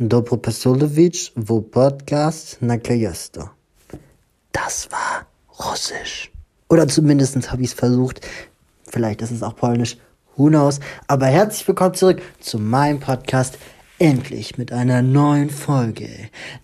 Dobro Pasolevic, wo Podcast Nakajesto. Das war Russisch. Oder zumindest habe ich es versucht. Vielleicht ist es auch Polnisch. Who knows? Aber herzlich willkommen zurück zu meinem Podcast Endlich mit einer neuen Folge.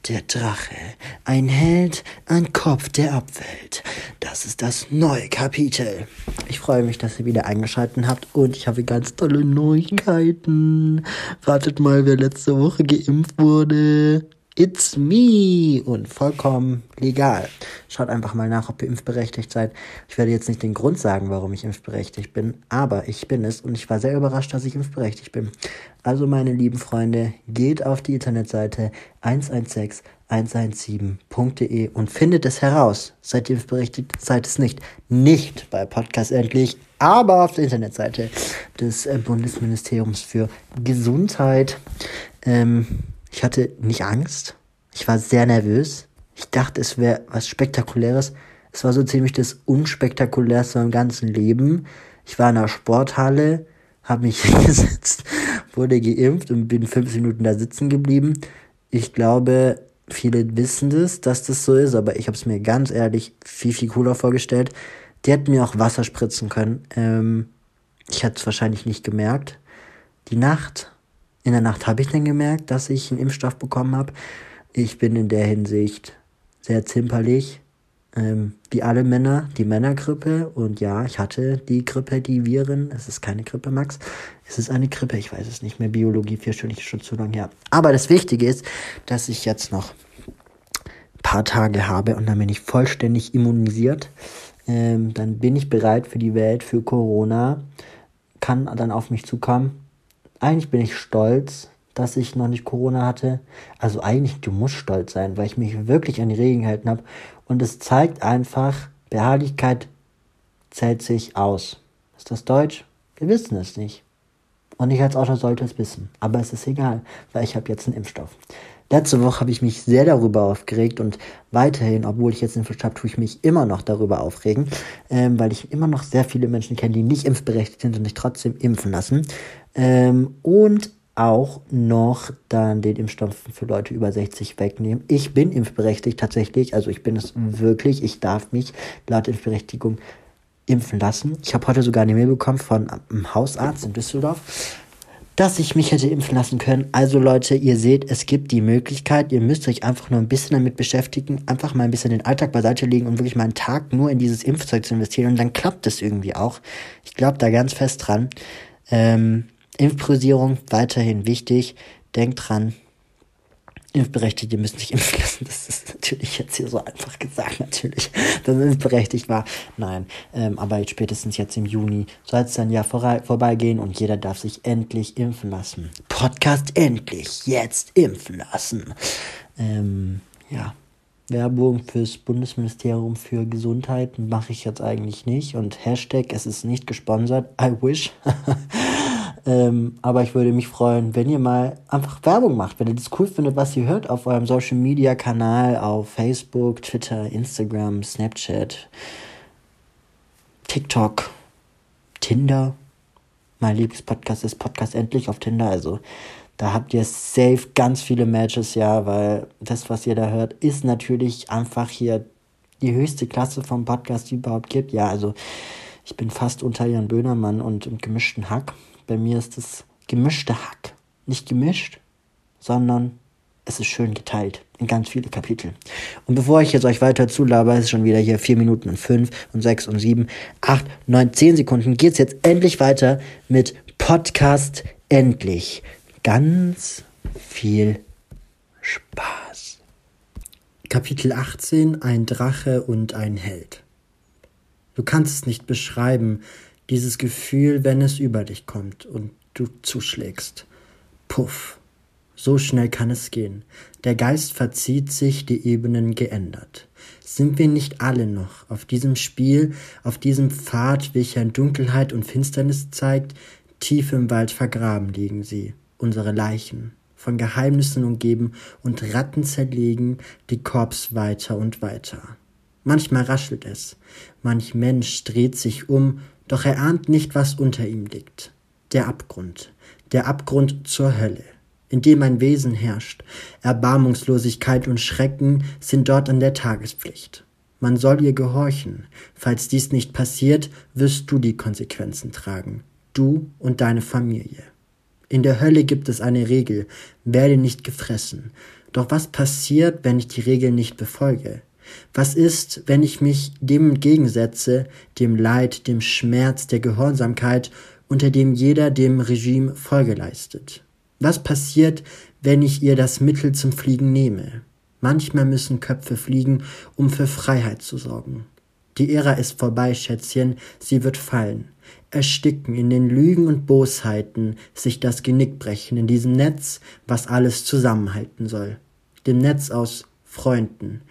Der Drache, ein Held, ein Kopf der Abwelt. Das ist das neue Kapitel. Ich freue mich, dass ihr wieder eingeschaltet habt und ich habe ganz tolle Neuigkeiten. Wartet mal, wer letzte Woche geimpft wurde. It's me und vollkommen legal. Schaut einfach mal nach, ob ihr impfberechtigt seid. Ich werde jetzt nicht den Grund sagen, warum ich impfberechtigt bin, aber ich bin es und ich war sehr überrascht, dass ich impfberechtigt bin. Also meine lieben Freunde, geht auf die Internetseite 116117.de und findet es heraus. Seid ihr impfberechtigt? Seid es nicht. Nicht bei Podcast endlich, aber auf der Internetseite des äh, Bundesministeriums für Gesundheit. Ähm, ich hatte nicht Angst. Ich war sehr nervös. Ich dachte, es wäre was Spektakuläres. Es war so ziemlich das Unspektakulärste im ganzen Leben. Ich war in einer Sporthalle, habe mich hingesetzt, wurde geimpft und bin fünf Minuten da sitzen geblieben. Ich glaube, viele wissen das, dass das so ist, aber ich habe es mir ganz ehrlich viel, viel cooler vorgestellt. Die hätten mir auch Wasser spritzen können. Ähm, ich hätte es wahrscheinlich nicht gemerkt. Die Nacht in der Nacht habe ich dann gemerkt, dass ich einen Impfstoff bekommen habe. Ich bin in der Hinsicht sehr zimperlich, ähm, wie alle Männer, die Männergrippe. Und ja, ich hatte die Grippe, die Viren. Es ist keine Grippe, Max. Es ist eine Grippe, ich weiß es nicht mehr. Biologie, vier Stunden, schon zu lange her. Aber das Wichtige ist, dass ich jetzt noch ein paar Tage habe und dann bin ich vollständig immunisiert. Ähm, dann bin ich bereit für die Welt, für Corona. Kann dann auf mich zukommen eigentlich bin ich stolz, dass ich noch nicht Corona hatte. Also eigentlich, du musst stolz sein, weil ich mich wirklich an die Regeln gehalten habe. Und es zeigt einfach, Beharrlichkeit zählt sich aus. Ist das Deutsch? Wir wissen es nicht. Und ich als Autor sollte es wissen. Aber es ist egal, weil ich habe jetzt einen Impfstoff. Letzte Woche habe ich mich sehr darüber aufgeregt und weiterhin, obwohl ich jetzt einen Impfstoff habe, tue ich mich immer noch darüber aufregen, ähm, weil ich immer noch sehr viele Menschen kenne, die nicht impfberechtigt sind und sich trotzdem impfen lassen. Ähm, und auch noch dann den Impfstoff für Leute über 60 wegnehmen. Ich bin impfberechtigt tatsächlich, also ich bin es wirklich, ich darf mich laut Impfberechtigung impfen lassen. Ich habe heute sogar eine Mail bekommen von einem Hausarzt in Düsseldorf, dass ich mich hätte impfen lassen können. Also Leute, ihr seht, es gibt die Möglichkeit, ihr müsst euch einfach nur ein bisschen damit beschäftigen, einfach mal ein bisschen den Alltag beiseite legen und wirklich mal einen Tag nur in dieses Impfzeug zu investieren und dann klappt es irgendwie auch. Ich glaube da ganz fest dran. Ähm, Impfprosierung weiterhin wichtig. Denkt dran, Impfberechtigte müssen sich impfen lassen. Das ist natürlich jetzt hier so einfach gesagt, natürlich, dass es berechtigt war. Nein, ähm, aber spätestens jetzt im Juni soll es dann ja vor, vorbeigehen und jeder darf sich endlich impfen lassen. Podcast endlich, jetzt impfen lassen. Ähm, ja. Werbung fürs Bundesministerium für Gesundheit mache ich jetzt eigentlich nicht und Hashtag, es ist nicht gesponsert, I wish. Ähm, aber ich würde mich freuen, wenn ihr mal einfach Werbung macht, wenn ihr das cool findet, was ihr hört auf eurem Social Media Kanal, auf Facebook, Twitter, Instagram, Snapchat, TikTok, Tinder. Mein Lieblingspodcast ist Podcast endlich auf Tinder, also da habt ihr safe ganz viele Matches, ja, weil das, was ihr da hört, ist natürlich einfach hier die höchste Klasse vom Podcast, die überhaupt gibt. Ja, also ich bin fast unter Jan Böhnermann und, und gemischten Hack. Bei mir ist es gemischte Hack. Nicht gemischt, sondern es ist schön geteilt in ganz viele Kapitel. Und bevor ich jetzt euch weiter zulaber, ist schon wieder hier 4 Minuten und 5 und 6 und 7, 8, 9, 10 Sekunden, geht's jetzt endlich weiter mit Podcast endlich. Ganz viel Spaß. Kapitel 18 Ein Drache und ein Held. Du kannst es nicht beschreiben, dieses Gefühl, wenn es über dich kommt und du zuschlägst. Puff. So schnell kann es gehen. Der Geist verzieht sich, die Ebenen geändert. Sind wir nicht alle noch auf diesem Spiel, auf diesem Pfad, welcher in Dunkelheit und Finsternis zeigt, tief im Wald vergraben liegen sie, unsere Leichen, von Geheimnissen umgeben und Ratten zerlegen die Korps weiter und weiter. Manchmal raschelt es, manch Mensch dreht sich um doch er ahnt nicht, was unter ihm liegt. Der Abgrund, der Abgrund zur Hölle. in dem ein Wesen herrscht. Erbarmungslosigkeit und Schrecken sind dort an der Tagespflicht. Man soll ihr gehorchen. Falls dies nicht passiert, wirst du die Konsequenzen tragen. Du und deine Familie. In der Hölle gibt es eine Regel, werde nicht gefressen. Doch was passiert, wenn ich die Regel nicht befolge? Was ist, wenn ich mich dem entgegensetze, dem Leid, dem Schmerz, der Gehorsamkeit, unter dem jeder dem Regime Folge leistet? Was passiert, wenn ich ihr das Mittel zum Fliegen nehme? Manchmal müssen Köpfe fliegen, um für Freiheit zu sorgen. Die Ära ist vorbei, Schätzchen, sie wird fallen. Ersticken in den Lügen und Bosheiten, sich das Genick brechen in diesem Netz, was alles zusammenhalten soll. Dem Netz aus Freunden.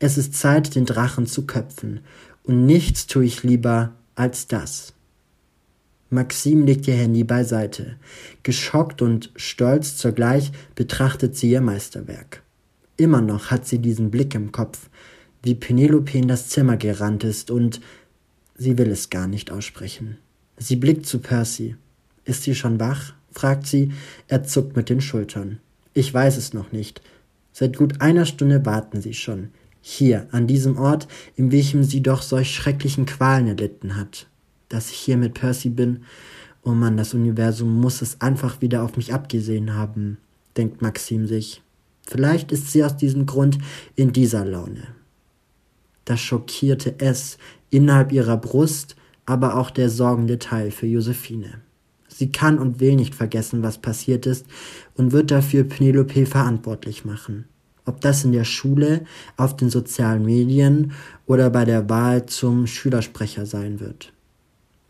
Es ist Zeit, den Drachen zu köpfen, und nichts tue ich lieber als das. Maxim legt ihr Handy beiseite. Geschockt und stolz zugleich betrachtet sie ihr Meisterwerk. Immer noch hat sie diesen Blick im Kopf, wie Penelope in das Zimmer gerannt ist und sie will es gar nicht aussprechen. Sie blickt zu Percy. Ist sie schon wach? fragt sie. Er zuckt mit den Schultern. Ich weiß es noch nicht. Seit gut einer Stunde warten sie schon. Hier, an diesem Ort, in welchem sie doch solch schrecklichen Qualen erlitten hat dass ich hier mit Percy bin. Oh Mann, das Universum muss es einfach wieder auf mich abgesehen haben, denkt Maxim sich. Vielleicht ist sie aus diesem Grund in dieser Laune. Das schockierte S innerhalb ihrer Brust, aber auch der sorgende Teil für Josephine. Sie kann und will nicht vergessen, was passiert ist und wird dafür Penelope verantwortlich machen. Ob das in der Schule, auf den sozialen Medien oder bei der Wahl zum Schülersprecher sein wird.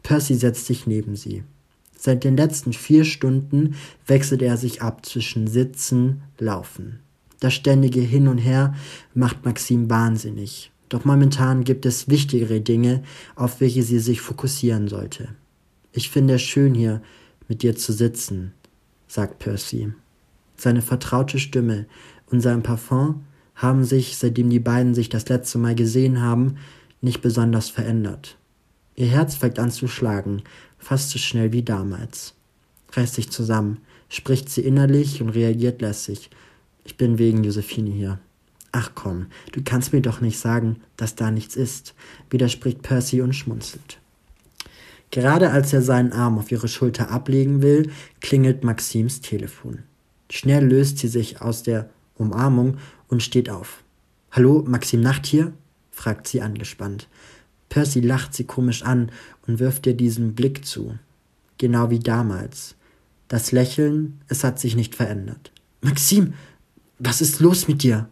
Percy setzt sich neben sie. Seit den letzten vier Stunden wechselt er sich ab zwischen Sitzen, Laufen. Das ständige Hin und Her macht Maxim wahnsinnig. Doch momentan gibt es wichtigere Dinge, auf welche sie sich fokussieren sollte. Ich finde es schön hier mit dir zu sitzen, sagt Percy. Seine vertraute Stimme und sein Parfum haben sich, seitdem die beiden sich das letzte Mal gesehen haben, nicht besonders verändert. Ihr Herz fängt an zu schlagen, fast so schnell wie damals. Reißt sich zusammen, spricht sie innerlich und reagiert lässig. Ich bin wegen Josephine hier. Ach komm, du kannst mir doch nicht sagen, dass da nichts ist, widerspricht Percy und schmunzelt. Gerade als er seinen Arm auf ihre Schulter ablegen will, klingelt Maxims Telefon. Schnell löst sie sich aus der Umarmung und steht auf. Hallo, Maxim Nacht hier? fragt sie angespannt. Percy lacht sie komisch an und wirft ihr diesen Blick zu. Genau wie damals. Das Lächeln, es hat sich nicht verändert. Maxim, was ist los mit dir?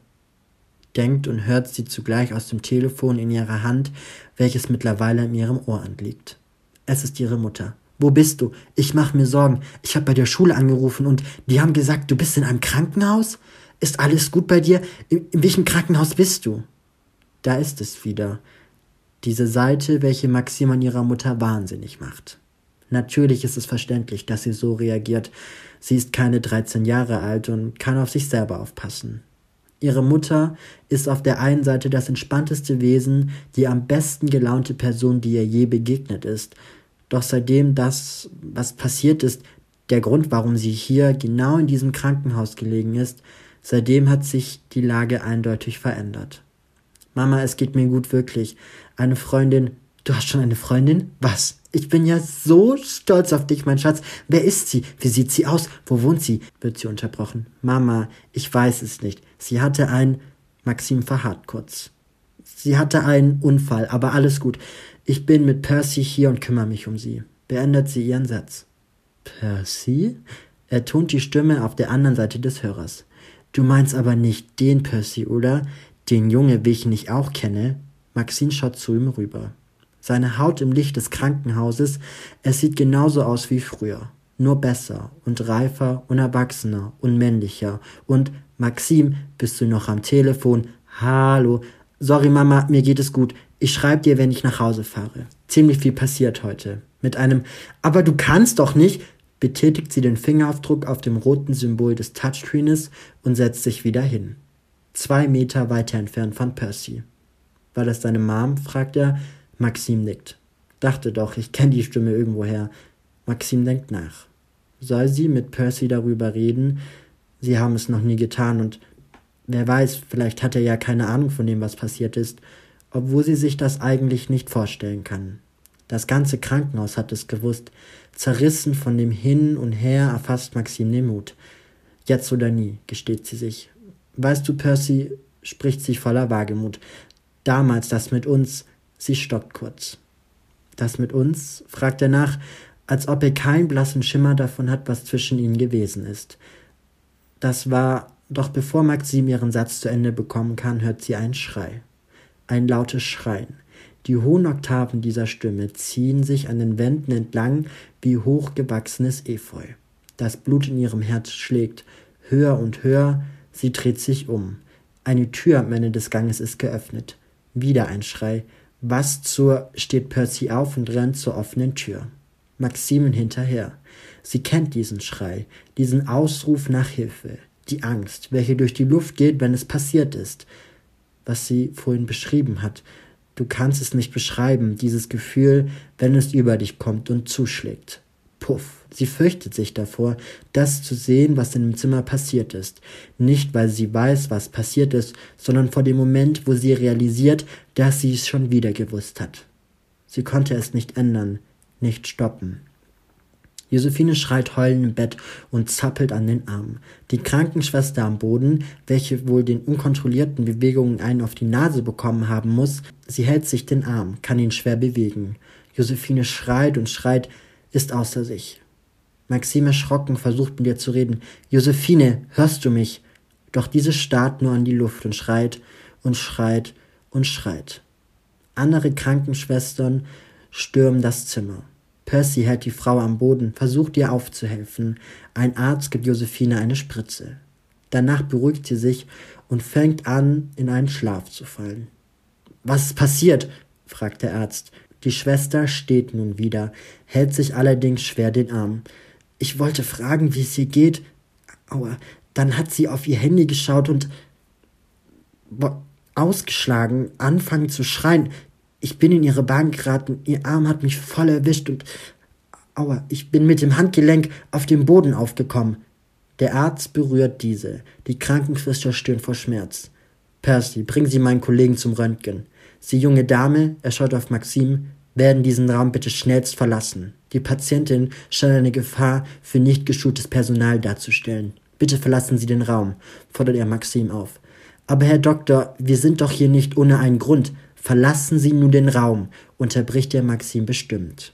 denkt und hört sie zugleich aus dem Telefon in ihrer Hand, welches mittlerweile in ihrem Ohr anliegt. Es ist ihre Mutter. Wo bist du? Ich mache mir Sorgen. Ich habe bei der Schule angerufen und die haben gesagt, du bist in einem Krankenhaus? Ist alles gut bei dir? In, in welchem Krankenhaus bist du? Da ist es wieder. Diese Seite, welche Maxim an ihrer Mutter wahnsinnig macht. Natürlich ist es verständlich, dass sie so reagiert. Sie ist keine 13 Jahre alt und kann auf sich selber aufpassen. Ihre Mutter ist auf der einen Seite das entspannteste Wesen, die am besten gelaunte Person, die ihr je begegnet ist. Doch seitdem das, was passiert ist, der Grund, warum sie hier genau in diesem Krankenhaus gelegen ist, seitdem hat sich die Lage eindeutig verändert. Mama, es geht mir gut wirklich. Eine Freundin. Du hast schon eine Freundin? Was? Ich bin ja so stolz auf dich, mein Schatz. Wer ist sie? Wie sieht sie aus? Wo wohnt sie? wird sie unterbrochen. Mama, ich weiß es nicht. Sie hatte ein. Maxim verharrt kurz. Sie hatte einen Unfall, aber alles gut. Ich bin mit Percy hier und kümmere mich um sie. Beendet sie ihren Satz. Percy? Er tont die Stimme auf der anderen Seite des Hörers. Du meinst aber nicht den Percy, oder? Den Junge, welchen ich auch kenne? Maxine schaut zu ihm rüber. Seine Haut im Licht des Krankenhauses, es sieht genauso aus wie früher. Nur besser und reifer und erwachsener und männlicher. Und Maxim, bist du noch am Telefon? Hallo. Sorry, Mama, mir geht es gut. Ich schreibe dir, wenn ich nach Hause fahre. Ziemlich viel passiert heute. Mit einem Aber du kannst doch nicht, betätigt sie den Fingeraufdruck auf dem roten Symbol des Touchscreens und setzt sich wieder hin. Zwei Meter weiter entfernt von Percy. War das deine Mom? fragt er. Maxim nickt. Dachte doch, ich kenne die Stimme irgendwoher. Maxim denkt nach. Soll sie mit Percy darüber reden, Sie haben es noch nie getan und wer weiß, vielleicht hat er ja keine Ahnung von dem, was passiert ist, obwohl sie sich das eigentlich nicht vorstellen kann. Das ganze Krankenhaus hat es gewusst. Zerrissen von dem Hin und Her erfasst Maxim den Mut. Jetzt oder nie, gesteht sie sich. Weißt du, Percy, spricht sie voller Wagemut. Damals das mit uns, sie stockt kurz. Das mit uns? fragt er nach, als ob er keinen blassen Schimmer davon hat, was zwischen ihnen gewesen ist. Das war, doch bevor Maxim ihren Satz zu Ende bekommen kann, hört sie einen Schrei. Ein lautes Schreien. Die hohen Oktaven dieser Stimme ziehen sich an den Wänden entlang wie hochgewachsenes Efeu. Das Blut in ihrem Herz schlägt höher und höher, sie dreht sich um. Eine Tür am Ende des Ganges ist geöffnet. Wieder ein Schrei. Was zur steht Percy auf und rennt zur offenen Tür. Maximen hinterher. Sie kennt diesen Schrei, diesen Ausruf nach Hilfe, die Angst, welche durch die Luft geht, wenn es passiert ist, was sie vorhin beschrieben hat. Du kannst es nicht beschreiben, dieses Gefühl, wenn es über dich kommt und zuschlägt. Puff. Sie fürchtet sich davor, das zu sehen, was in dem Zimmer passiert ist. Nicht, weil sie weiß, was passiert ist, sondern vor dem Moment, wo sie realisiert, dass sie es schon wieder gewusst hat. Sie konnte es nicht ändern, nicht stoppen. Josephine schreit heulend im Bett und zappelt an den Armen. Die Krankenschwester am Boden, welche wohl den unkontrollierten Bewegungen einen auf die Nase bekommen haben muss, sie hält sich den Arm, kann ihn schwer bewegen. Josephine schreit und schreit, ist außer sich. Maxime erschrocken versucht mit ihr zu reden. Josephine, hörst du mich? Doch diese starrt nur an die Luft und schreit und schreit und schreit. Andere Krankenschwestern stürmen das Zimmer. Percy hält die Frau am Boden, versucht ihr aufzuhelfen. Ein Arzt gibt Josephine eine Spritze. Danach beruhigt sie sich und fängt an, in einen Schlaf zu fallen. Was ist passiert? fragt der Arzt. Die Schwester steht nun wieder, hält sich allerdings schwer den Arm. Ich wollte fragen, wie es ihr geht. Aua. Dann hat sie auf ihr Handy geschaut und ausgeschlagen, anfangen zu schreien. Ich bin in ihre Bahn geraten, ihr Arm hat mich voll erwischt und aua, ich bin mit dem Handgelenk auf dem Boden aufgekommen. Der Arzt berührt diese. Die Krankenschwester stöhnt vor Schmerz. Percy, bring Sie meinen Kollegen zum Röntgen. Sie junge Dame, er schaut auf Maxim, werden diesen Raum bitte schnellst verlassen. Die Patientin scheint eine Gefahr für nicht geschultes Personal darzustellen. Bitte verlassen Sie den Raum, fordert er Maxim auf. Aber Herr Doktor, wir sind doch hier nicht ohne einen Grund. Verlassen Sie nun den Raum, unterbricht er Maxim bestimmt.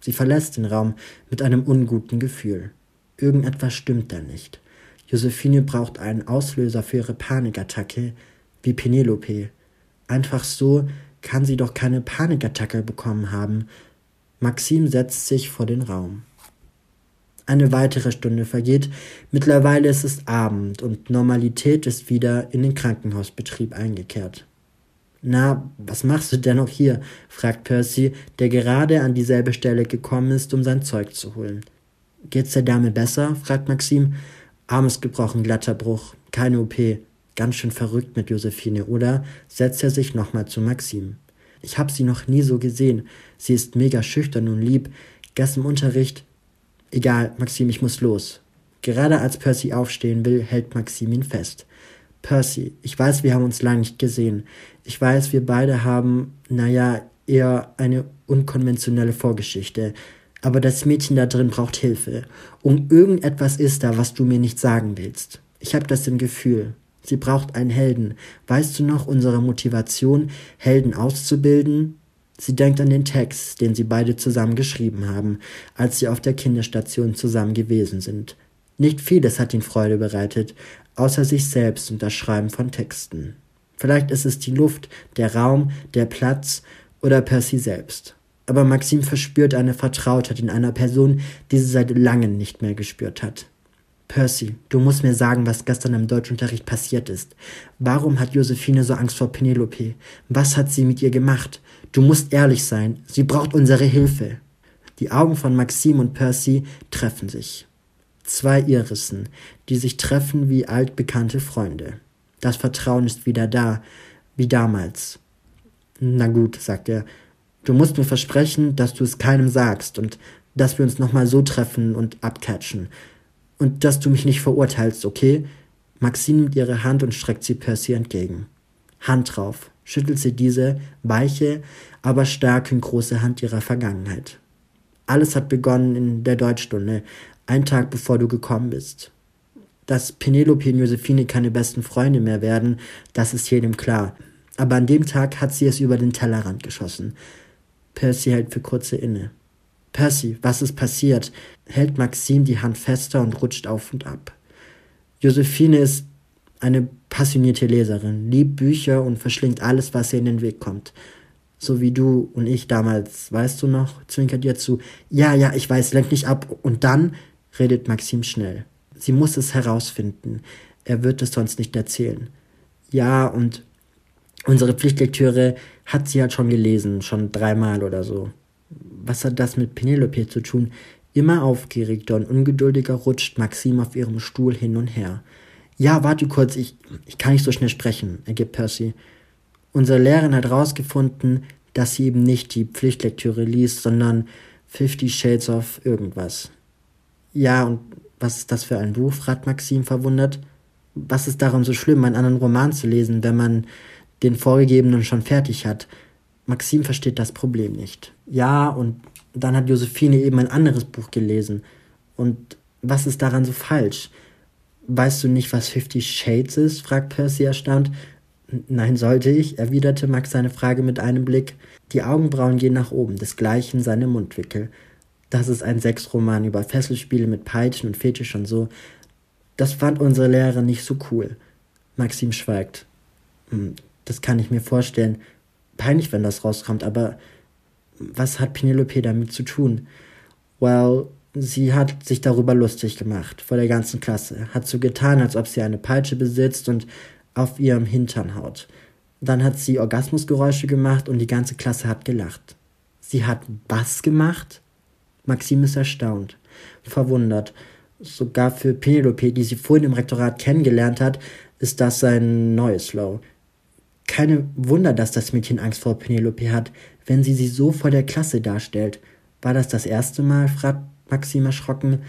Sie verlässt den Raum mit einem unguten Gefühl. Irgendetwas stimmt da nicht. Josephine braucht einen Auslöser für ihre Panikattacke, wie Penelope. Einfach so kann sie doch keine Panikattacke bekommen haben. Maxim setzt sich vor den Raum. Eine weitere Stunde vergeht. Mittlerweile ist es Abend und Normalität ist wieder in den Krankenhausbetrieb eingekehrt. Na, was machst du denn noch hier? fragt Percy, der gerade an dieselbe Stelle gekommen ist, um sein Zeug zu holen. Geht's der Dame besser? fragt Maxim. Arm ist gebrochen, glatter Bruch, keine OP. Ganz schön verrückt mit Josephine, oder? setzt er sich nochmal zu Maxim. Ich hab sie noch nie so gesehen. Sie ist mega schüchtern und lieb. Gestern im Unterricht. Egal, Maxim, ich muss los. Gerade als Percy aufstehen will, hält Maxim ihn fest. Percy, ich weiß, wir haben uns lange nicht gesehen. Ich weiß, wir beide haben, naja, eher eine unkonventionelle Vorgeschichte. Aber das Mädchen da drin braucht Hilfe. Und irgendetwas ist da, was du mir nicht sagen willst. Ich habe das im Gefühl. Sie braucht einen Helden. Weißt du noch unsere Motivation, Helden auszubilden? Sie denkt an den Text, den sie beide zusammen geschrieben haben, als sie auf der Kinderstation zusammen gewesen sind. Nicht vieles hat ihn Freude bereitet, außer sich selbst und das Schreiben von Texten. Vielleicht ist es die Luft, der Raum, der Platz oder Percy selbst. Aber Maxim verspürt eine Vertrautheit in einer Person, die sie seit langem nicht mehr gespürt hat. Percy, du musst mir sagen, was gestern im Deutschunterricht passiert ist. Warum hat Josephine so Angst vor Penelope? Was hat sie mit ihr gemacht? Du musst ehrlich sein. Sie braucht unsere Hilfe. Die Augen von Maxim und Percy treffen sich. Zwei Irissen, die sich treffen wie altbekannte Freunde. Das Vertrauen ist wieder da, wie damals. Na gut, sagt er. Du musst mir versprechen, dass du es keinem sagst und dass wir uns nochmal so treffen und abcatchen. Und dass du mich nicht verurteilst, okay? Maxine nimmt ihre Hand und streckt sie Percy entgegen. Hand drauf, schüttelt sie diese weiche, aber starke und große Hand ihrer Vergangenheit. Alles hat begonnen in der Deutschstunde, ein Tag bevor du gekommen bist. Dass Penelope und Josephine keine besten Freunde mehr werden, das ist jedem klar. Aber an dem Tag hat sie es über den Tellerrand geschossen. Percy hält für kurze inne. Percy, was ist passiert? hält Maxine die Hand fester und rutscht auf und ab. Josephine ist eine passionierte Leserin, liebt Bücher und verschlingt alles, was ihr in den Weg kommt. So wie du und ich damals, weißt du noch? zwinkert ihr zu. Ja, ja, ich weiß, lenk nicht ab. Und dann redet Maxim schnell. Sie muss es herausfinden. Er wird es sonst nicht erzählen. Ja, und unsere Pflichtlektüre hat sie halt schon gelesen, schon dreimal oder so. Was hat das mit Penelope zu tun? Immer aufgeregter und ungeduldiger rutscht Maxim auf ihrem Stuhl hin und her. Ja, warte kurz, ich, ich kann nicht so schnell sprechen, ergibt Percy. Unsere Lehrerin hat herausgefunden, dass sie eben nicht die Pflichtlektüre liest, sondern Fifty Shades of irgendwas. Ja, und was ist das für ein Buch? fragt Maxim verwundert. Was ist daran so schlimm, einen anderen Roman zu lesen, wenn man den vorgegebenen schon fertig hat? Maxim versteht das Problem nicht. Ja, und dann hat Josephine eben ein anderes Buch gelesen. Und was ist daran so falsch? Weißt du nicht, was Fifty Shades ist? fragt Percy erstaunt. Nein, sollte ich, erwiderte Max seine Frage mit einem Blick. Die Augenbrauen gehen nach oben, desgleichen seine Mundwickel. Das ist ein Sexroman über Fesselspiele mit Peitschen und Fetisch und so. Das fand unsere Lehrerin nicht so cool. Maxim schweigt. Hm, das kann ich mir vorstellen. Peinlich, wenn das rauskommt, aber was hat Penelope damit zu tun? Well, sie hat sich darüber lustig gemacht, vor der ganzen Klasse, hat so getan, als ob sie eine Peitsche besitzt und auf ihrem Hintern haut. Dann hat sie Orgasmusgeräusche gemacht und die ganze Klasse hat gelacht. Sie hat was gemacht? Maxim ist erstaunt, verwundert. Sogar für Penelope, die sie vorhin im Rektorat kennengelernt hat, ist das sein neues Low. Keine Wunder, dass das Mädchen Angst vor Penelope hat, wenn sie sie so vor der Klasse darstellt. War das das erste Mal? fragt Maxim erschrocken.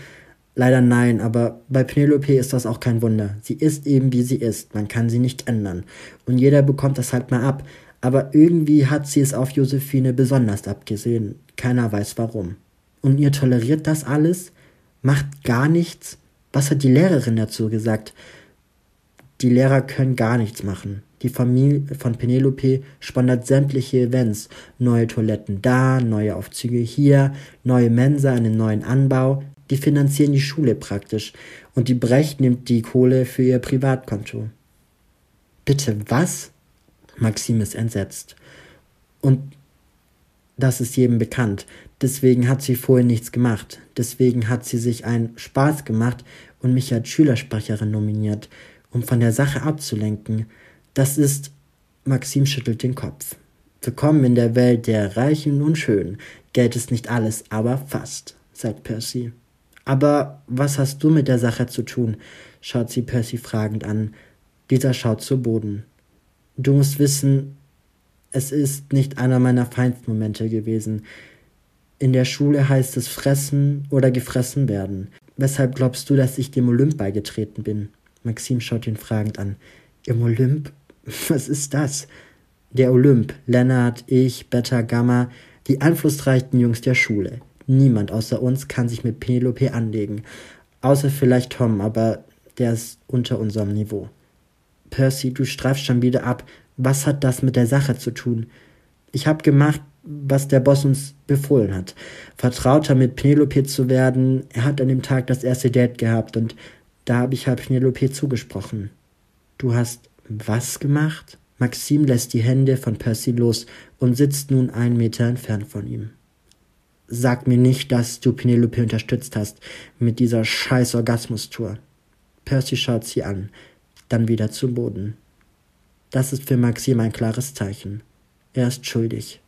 Leider nein, aber bei Penelope ist das auch kein Wunder. Sie ist eben wie sie ist, man kann sie nicht ändern. Und jeder bekommt das halt mal ab. Aber irgendwie hat sie es auf Josephine besonders abgesehen. Keiner weiß warum. Und ihr toleriert das alles? Macht gar nichts? Was hat die Lehrerin dazu gesagt? Die Lehrer können gar nichts machen. Die Familie von Penelope sponsert sämtliche Events. Neue Toiletten da, neue Aufzüge hier, neue Mensa, einen neuen Anbau. Die finanzieren die Schule praktisch. Und die Brecht nimmt die Kohle für ihr Privatkonto. Bitte was? Maxim ist entsetzt. Und das ist jedem bekannt. Deswegen hat sie vorher nichts gemacht. Deswegen hat sie sich einen Spaß gemacht und mich als Schülersprecherin nominiert, um von der Sache abzulenken. Das ist. Maxim schüttelt den Kopf. Willkommen in der Welt der Reichen und Schönen. Geld ist nicht alles, aber fast, sagt Percy. Aber was hast du mit der Sache zu tun? schaut sie Percy fragend an. Dieser schaut zu Boden. Du musst wissen, es ist nicht einer meiner Feindmomente gewesen. In der Schule heißt es fressen oder gefressen werden. Weshalb glaubst du, dass ich dem Olymp beigetreten bin? Maxim schaut ihn fragend an. Im Olymp? Was ist das? Der Olymp, Lennart, ich, Beta, Gamma, die einflussreichen Jungs der Schule. Niemand außer uns kann sich mit Penelope anlegen. Außer vielleicht Tom, aber der ist unter unserem Niveau. Percy, du streifst schon wieder ab. Was hat das mit der Sache zu tun? Ich hab gemacht, was der Boss uns befohlen hat. Vertrauter mit Penelope zu werden. Er hat an dem Tag das erste Date gehabt und da habe ich halt Penelope zugesprochen. Du hast was gemacht? Maxim lässt die Hände von Percy los und sitzt nun einen Meter entfernt von ihm. Sag mir nicht, dass du Penelope unterstützt hast mit dieser scheiß Orgasmustour. Percy schaut sie an, dann wieder zu Boden. Das ist für Maxim ein klares Zeichen. Er ist schuldig.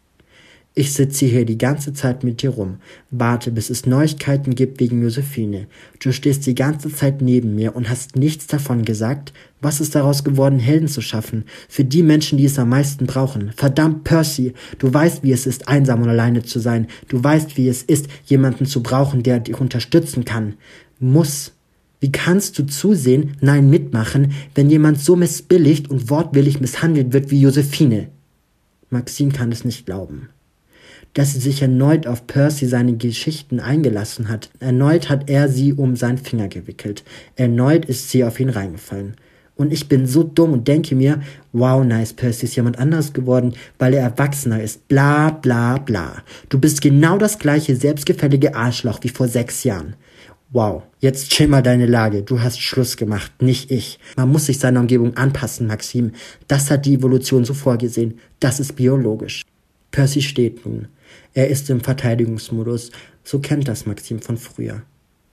Ich sitze hier die ganze Zeit mit dir rum, warte, bis es Neuigkeiten gibt wegen Josephine. Du stehst die ganze Zeit neben mir und hast nichts davon gesagt. Was ist daraus geworden, Helden zu schaffen? Für die Menschen, die es am meisten brauchen. Verdammt, Percy, du weißt, wie es ist, einsam und alleine zu sein. Du weißt, wie es ist, jemanden zu brauchen, der dich unterstützen kann. Muss. Wie kannst du zusehen, nein mitmachen, wenn jemand so missbilligt und wortwillig misshandelt wird wie Josephine? Maxim kann es nicht glauben. Dass sie sich erneut auf Percy seine Geschichten eingelassen hat. Erneut hat er sie um seinen Finger gewickelt. Erneut ist sie auf ihn reingefallen. Und ich bin so dumm und denke mir, wow, nice, Percy ist jemand anders geworden, weil er erwachsener ist. Bla, bla, bla. Du bist genau das gleiche selbstgefällige Arschloch wie vor sechs Jahren. Wow, jetzt chill mal deine Lage. Du hast Schluss gemacht, nicht ich. Man muss sich seiner Umgebung anpassen, Maxim. Das hat die Evolution so vorgesehen. Das ist biologisch. Percy steht nun. Er ist im Verteidigungsmodus. So kennt das Maxim von früher.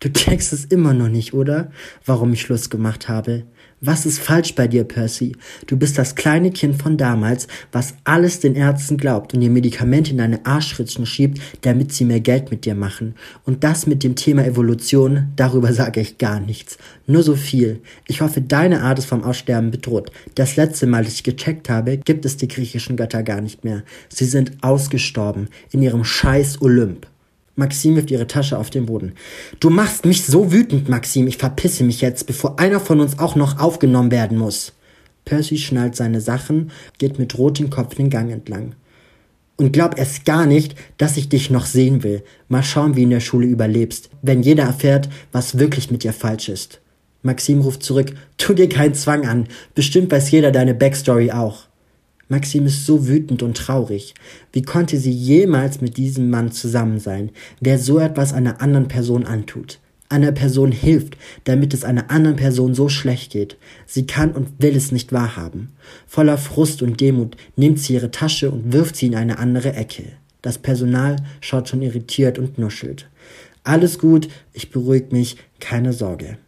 Du checkst es immer noch nicht, oder? Warum ich Schluss gemacht habe. Was ist falsch bei dir, Percy? Du bist das kleine Kind von damals, was alles den Ärzten glaubt und dir Medikamente in deine Arschritzen schiebt, damit sie mehr Geld mit dir machen. Und das mit dem Thema Evolution, darüber sage ich gar nichts. Nur so viel. Ich hoffe, deine Art ist vom Aussterben bedroht. Das letzte Mal, dass ich gecheckt habe, gibt es die griechischen Götter gar nicht mehr. Sie sind ausgestorben in ihrem scheiß Olymp. Maxim wirft ihre Tasche auf den Boden. Du machst mich so wütend, Maxim. Ich verpisse mich jetzt, bevor einer von uns auch noch aufgenommen werden muss. Percy schnallt seine Sachen, geht mit rotem Kopf den Gang entlang. Und glaub erst gar nicht, dass ich dich noch sehen will. Mal schauen, wie in der Schule überlebst, wenn jeder erfährt, was wirklich mit dir falsch ist. Maxim ruft zurück, tu dir keinen Zwang an. Bestimmt weiß jeder deine Backstory auch. Maxim ist so wütend und traurig. Wie konnte sie jemals mit diesem Mann zusammen sein, der so etwas einer anderen Person antut? Einer Person hilft, damit es einer anderen Person so schlecht geht. Sie kann und will es nicht wahrhaben. Voller Frust und Demut nimmt sie ihre Tasche und wirft sie in eine andere Ecke. Das Personal schaut schon irritiert und nuschelt. Alles gut, ich beruhig mich, keine Sorge.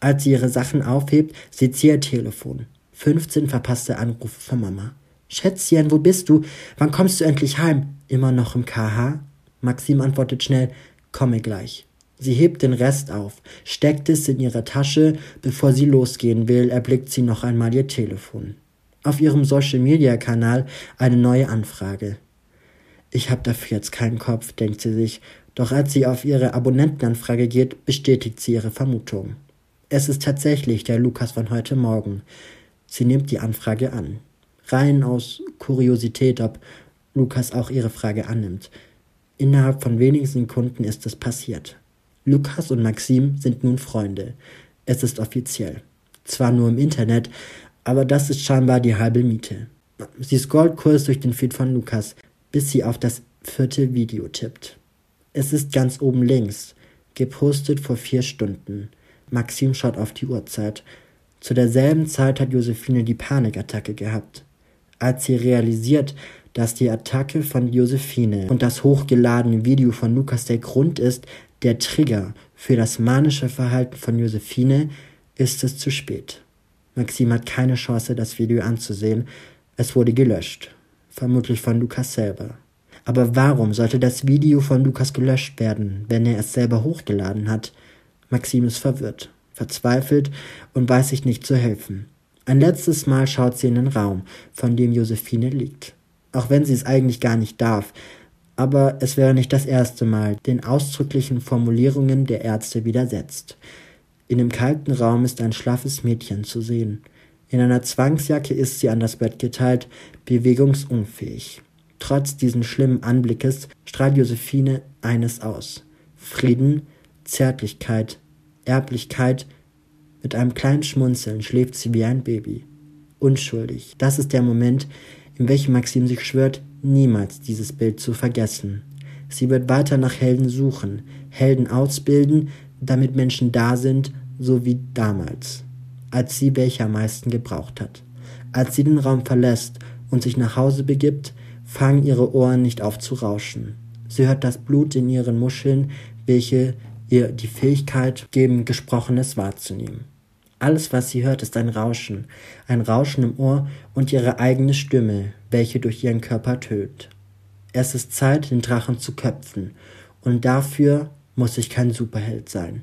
Als sie ihre Sachen aufhebt, sieht sie ihr Telefon. 15 verpasste Anrufe von Mama. Schätzchen, wo bist du? Wann kommst du endlich heim? Immer noch im KH? Maxim antwortet schnell, komme gleich. Sie hebt den Rest auf, steckt es in ihre Tasche, bevor sie losgehen will, erblickt sie noch einmal ihr Telefon. Auf ihrem Social Media Kanal eine neue Anfrage. Ich hab dafür jetzt keinen Kopf, denkt sie sich, doch als sie auf ihre Abonnentenanfrage geht, bestätigt sie ihre Vermutung. Es ist tatsächlich der Lukas von heute Morgen. Sie nimmt die Anfrage an. Rein aus Kuriosität, ob Lukas auch ihre Frage annimmt. Innerhalb von wenigen Sekunden ist es passiert. Lukas und Maxim sind nun Freunde. Es ist offiziell. Zwar nur im Internet, aber das ist scheinbar die halbe Miete. Sie scrollt kurz durch den Feed von Lukas, bis sie auf das vierte Video tippt. Es ist ganz oben links, gepostet vor vier Stunden. Maxim schaut auf die Uhrzeit. Zu derselben Zeit hat Josephine die Panikattacke gehabt. Als sie realisiert, dass die Attacke von Josephine und das hochgeladene Video von Lukas der Grund ist, der Trigger für das manische Verhalten von Josephine, ist es zu spät. Maxim hat keine Chance, das Video anzusehen. Es wurde gelöscht. Vermutlich von Lukas selber. Aber warum sollte das Video von Lukas gelöscht werden, wenn er es selber hochgeladen hat? Maxim ist verwirrt verzweifelt und weiß sich nicht zu helfen. Ein letztes Mal schaut sie in den Raum, von dem Josephine liegt. Auch wenn sie es eigentlich gar nicht darf, aber es wäre nicht das erste Mal, den ausdrücklichen Formulierungen der Ärzte widersetzt. In dem kalten Raum ist ein schlaffes Mädchen zu sehen. In einer Zwangsjacke ist sie an das Bett geteilt, bewegungsunfähig. Trotz diesen schlimmen Anblickes strahlt Josephine eines aus. Frieden, Zärtlichkeit, Erblichkeit, mit einem kleinen Schmunzeln schläft sie wie ein Baby. Unschuldig. Das ist der Moment, in welchem Maxim sich schwört, niemals dieses Bild zu vergessen. Sie wird weiter nach Helden suchen, Helden ausbilden, damit Menschen da sind, so wie damals, als sie welche am meisten gebraucht hat. Als sie den Raum verlässt und sich nach Hause begibt, fangen ihre Ohren nicht auf zu rauschen. Sie hört das Blut in ihren Muscheln, welche ihr die Fähigkeit geben, Gesprochenes wahrzunehmen. Alles, was sie hört, ist ein Rauschen, ein Rauschen im Ohr und ihre eigene Stimme, welche durch ihren Körper tönt. Es ist Zeit, den Drachen zu köpfen, und dafür muss ich kein Superheld sein.